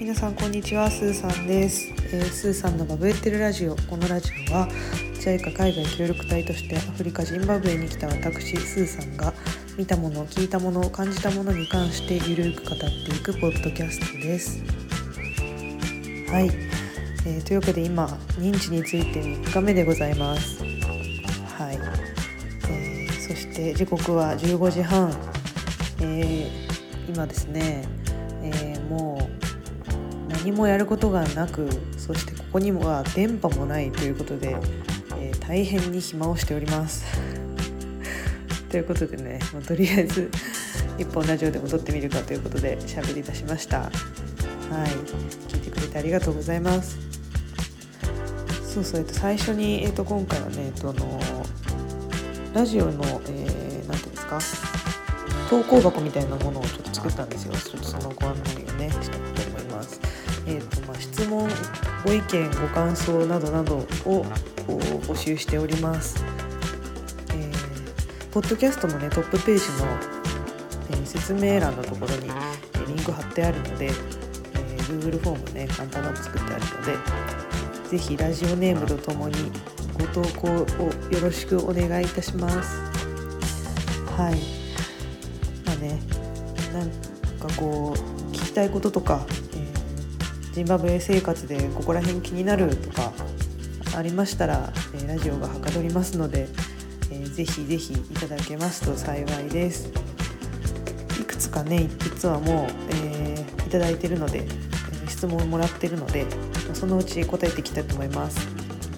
皆さんこんにちはスーさんです、えースーさんのバブエってるラジオ。このラジオは JICA 海外協力隊としてアフリカジンバブエに来た私スーさんが見たもの聞いたもの感じたものに関してゆるく語っていくポッドキャストです。はい、えーというわけで今認知について3日目でございます。はい、えーそして時刻は15時半、えー今ですね、えーもう何もやることがなくそしてここには電波もないということで、えー大変に暇をしております。ということでね、まあとりあえず一本ラジオでも撮ってみるかということで喋り出しました。はい。聞いてくれてありがとうございます。そうそう、えっと、最初に、えっと、今回はね、えっと、あのラジオの、えー、なんていうんですか？投稿箱みたいなものをちょっと作ったんですよ。ちょっとそのご案内をねしたいと思います。えーとまあ、質問ご意見ご感想などなどをこう募集しております、えーポッドキャストのねトップページの、えー説明欄のところに、えーリンク貼ってあるので、えー Google フォームね簡単なの作ってあるのでぜひラジオネームとともにご投稿をよろしくお願いいたします。はい。ねなんかこう聞きたいこととか、えージンバブエ生活でここら辺気になるとかありましたら、えーラジオがはかどりますので、えーぜひぜひいただけますと幸いです。いくつかね実はもう、えーいただいてるので、質問をもらってるのでそのうち答えていきたいと思います。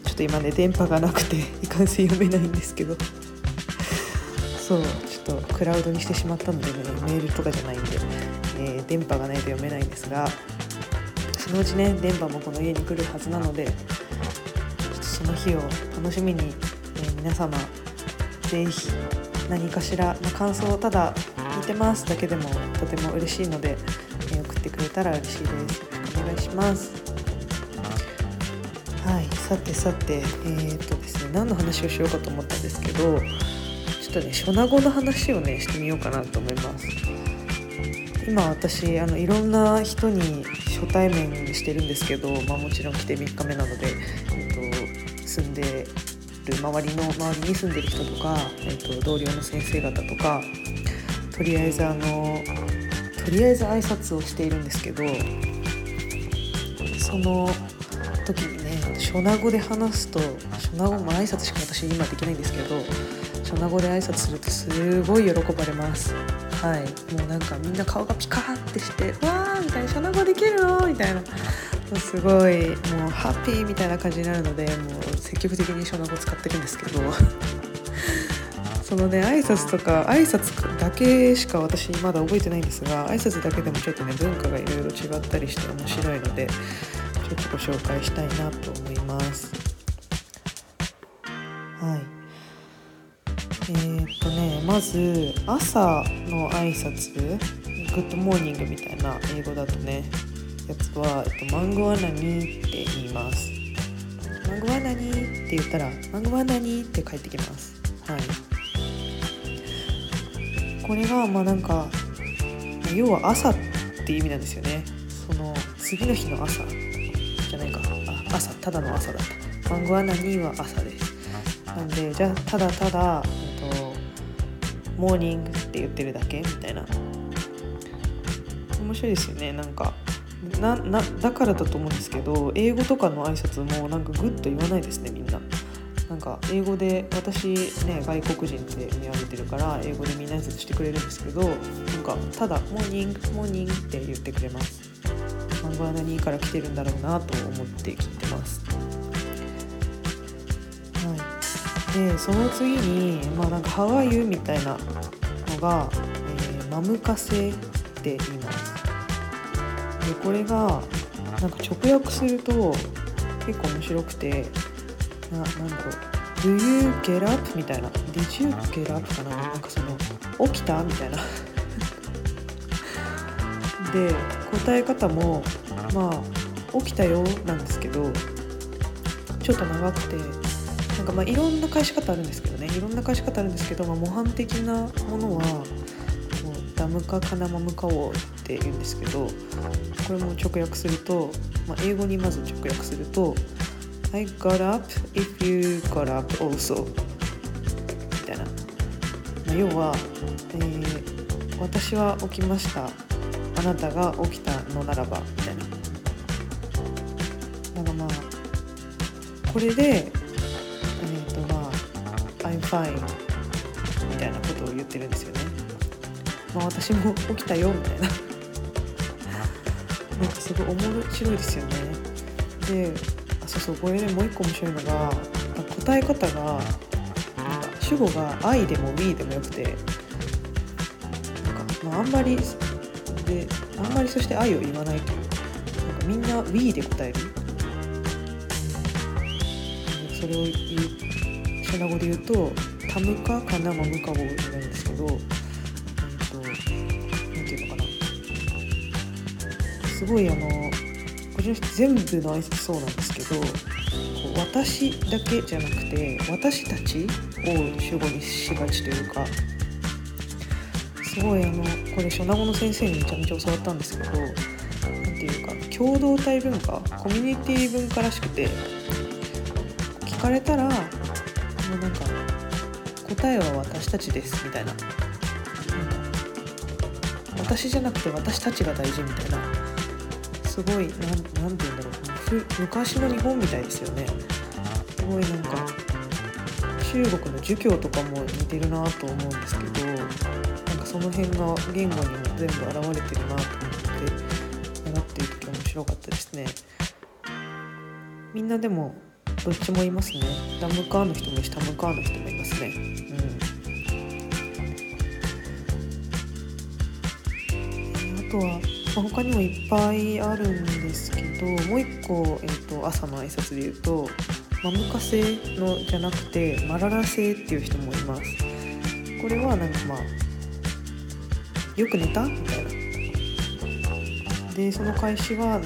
ちょっと今ね電波がなくていかんせん読めないんですけど。そう。ちょっとクラウドにしてしまったのでねメールとかじゃないんで、えー電波がないと読めないんですがそのうちね電波もこの家に来るはずなのでその日を楽しみに、えー皆様ぜひ何かしらの感想をただ聞いてますだけでもとても嬉しいので、えー送ってくれたら嬉しいです。お願いします。はいさてさてえー、っとですね何の話をしようかと思ったんですけどとね初名語の話をねしてみようかなと思います。今私あのいろんな人に初対面してるんですけど、まあ、もちろん来て3日目なので、えっと、住んでる周りの周りに住んでる人とか、えっと、同僚の先生方とかとりあえずあのとりあえず挨拶をしているんですけどその時にね初名語で話すと初名語も挨拶しか私今できないんですけど初名語で挨拶するとすごい喜ばれます。はい。もうなんかみんな顔がピカーってして「わー」みたいな「初名語できるの?」みたいな。もうすごいもうハッピーみたいな感じになるのでもう積極的に初名語使ってるんですけど。そのね挨拶とか挨拶だけしか私まだ覚えてないんですが挨拶だけでもちょっとね文化がいろいろ違ったりして面白いのでちょっとご紹介したいなと思います。はい。えーっとねまず朝の挨拶 good morning みたいな英語だとねやつは、えっと、 mangwanani って言います。マンゴワナニーって言ったらマンゴワナニーって返ってきます。はい。これがまあなんか要は朝っていう意味なんですよね。その次の日の朝じゃないか。あ朝ただの朝だった。マンゴワナニーは朝です。なんでじゃあただただ、モーニングって言ってるだけみたいな。面白いですよね。なんかななだからだと思うんですけど英語とかの挨拶もなんか good と言わないですねみんな。なんか英語で私ね外国人で見上げてるから英語でみんな挨拶してくれるんですけどなんかただ「morning morning」って言ってくれます。 mangwanani から来てるんだろうなと思って聞いてます。はい。でその次にまあなんか「ハワイユ」みたいなのが「えーマムカセ」って言いますでこれがなんか直訳すると結構面白くてななんだろう「Do you get up?」みたいな「Did you get up?」かななんかその「起きた?」みたいな で答え方もまあ「起きたよ」なんですけどちょっと長くてんかまあいろんな返し方あるんですけどね。いろんな返し方あるんですけど、まあ、模範的なものはもうダムカカナマムカオって言うんですけどこれも直訳すると、まあ、英語にまず直訳すると「I got up if you got up also」みたいな、まあ、要は、えー、私は起きました。あなたが起きたのならば」みたいな。だからまあこれで、「fine」みたいなことを言ってるんですよね。まあ私も起きたよみたいな。なんかすごい面白いですよね。であそうそうこれでもう一個面白いのが答え方がなんか主語が「愛」でも「we」でもよくてなんか、まあ、あんまりであんまりそして愛を言わないというなんかみんな We で答える。それを言うシャナ語で言うとタムカカナマムカ語になるんですけど、えっと、なんていうのかな。すごいあのこちら全部の挨拶そうなんですけどこう私だけじゃなくて私たちを主語にしがちというかすごいあのこれ初名語の先生にめちゃめちゃ教わったんですけど何ていうか共同体文化コミュニティ文化らしくて聞かれたらもうなんか答えは私たちですみたいな。なんか私じゃなくて私たちが大事みたいな。すごいなんなんて言うんだろう。昔の日本みたいですよね。すごいなんか中国の儒教とかも似てるなと思うんですけどなんかその辺が言語にも全部現れてるなと思って習っている時面白かったですね。みんなでもどっちもいますね。ダムカーの人もいるしタムカーの人もいますね。うん。あとは、まあ、他にもいっぱいあるんですけどもう一個、えーと、朝の挨拶で言うとマムカ製のじゃなくてマララ製っていう人もいます。これはなんかまあよく寝たみたいな。でその返しは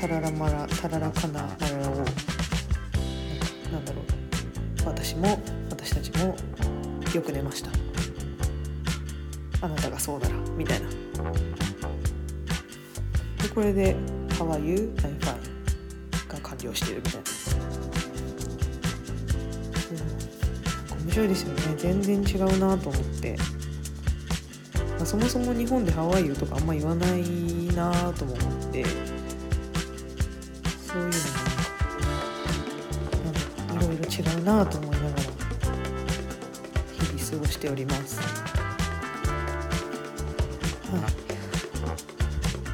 タララマラタララカナマララなんだろう私も私たちもよく寝ました。あなたがそうならみたいな。でこれで「How are you? I'm fine」が完了してるみたいな、うん、面白いですよね。全然違うなと思って。かそもそも日本でハワイユとかあんま言わないなとも思って。違うなと思いながら日々過ごしております。は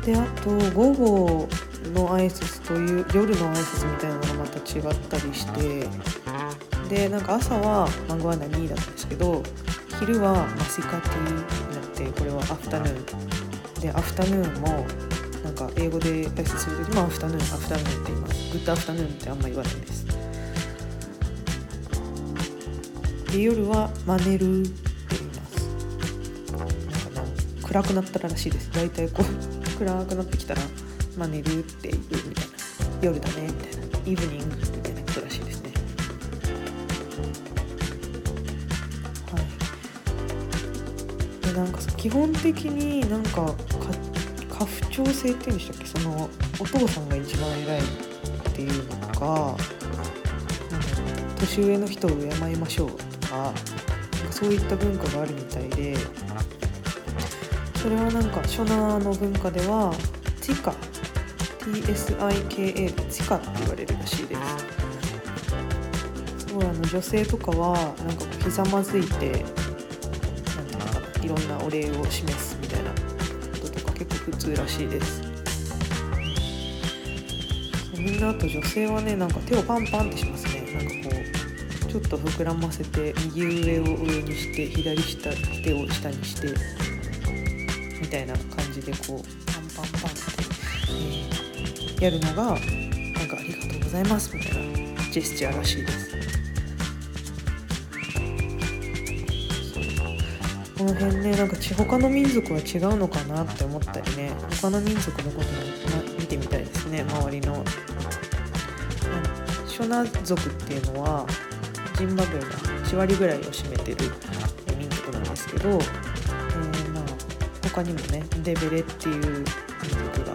い、であと午後の挨拶という夜の挨拶みたいなのがまた違ったりしてでなんか朝はマンゴーアナ2だったんですけど昼はマシカティになってこれはアフタヌーン。でアフタヌーンもなんか英語で挨拶する時もアフタヌーンアフタヌーンって言います。グッドアフタヌーンってあんま言わないです。で夜はマネルって言います。なんかな暗くなったららしいです。大体こう 暗くなってきたらマネルって言うみたいな夜だね。みたいなイブニングみたいなことらしいですね。はい。でなんか基本的になんか家父長制っていうんでしたっけ？そのお父さんが一番偉いっていうのか年上の人を敬いましょう。かなんかそういった文化があるみたいでそれはなんか初ナの文化ではティカ TSIKA でチカって言われるらしいです。すごいあの女性とかはなんかひざまずいてなんていろんなお礼を示すみたいなこととか結構普通らしいです。みんなあと女性はねなんか手をパンパンってしますちょっと膨らませて右上を上にして左下手を下にしてみたいな感じでこうパンパンパンって、えー、やるのがなんかありがとうございますみたいなジェスチャーらしいです。この辺ねなんか他の民族は違うのかなって思ったりね他の民族のことも見てみたいですね周りの。ショナ族っていうのはジンバブエが8割ぐらいを占めてる民族なんですけど、えー、まあ他にもねデベレっていう民族が、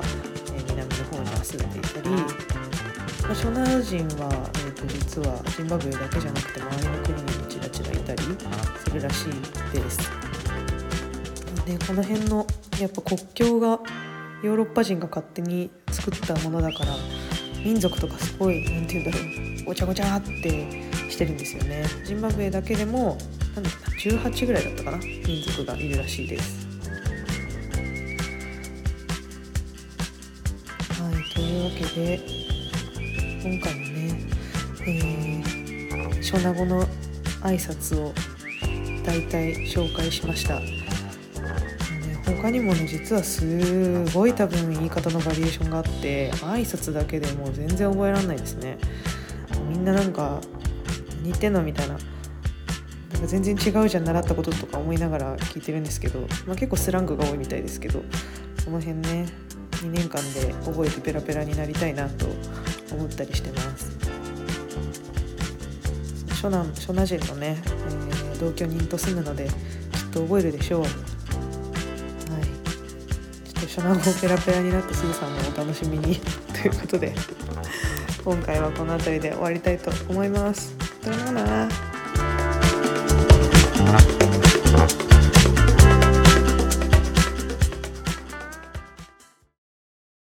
え、南の方に住んでいたり、まあ、ショナ人は、えーと、実はジンバブエだけじゃなくて周りの国にもちらちらいたりするらしいです。でこの辺のやっぱ国境がヨーロッパ人が勝手に作ったものだから民族とかすごい何て言うんだろうごちゃごちゃってしてるんですよね。ジンバブエだけでもなんだっけな18ぐらいだったかな民族がいるらしいです。はいというわけで今回もね、えー、ショナ語の挨拶を大体紹介しました。他にもね実はすごい多分言い方のバリエーションがあって挨拶だけでもう全然覚えられないですね。みんななんか似てんの？みたいな。なんか全然違うじゃん習ったこととか思いながら聞いてるんですけど、まあ、結構スラングが多いみたいですけど。その辺ね2年間で覚えてペラペラになりたいなと思ったりしてます。初男初ナ人のね、えー、同居人と住むのできっと覚えるでしょう。初南語ペラペラになったすぐさんもお楽しみに。ということで今回はこの辺りで終わりたいと思います。さよなら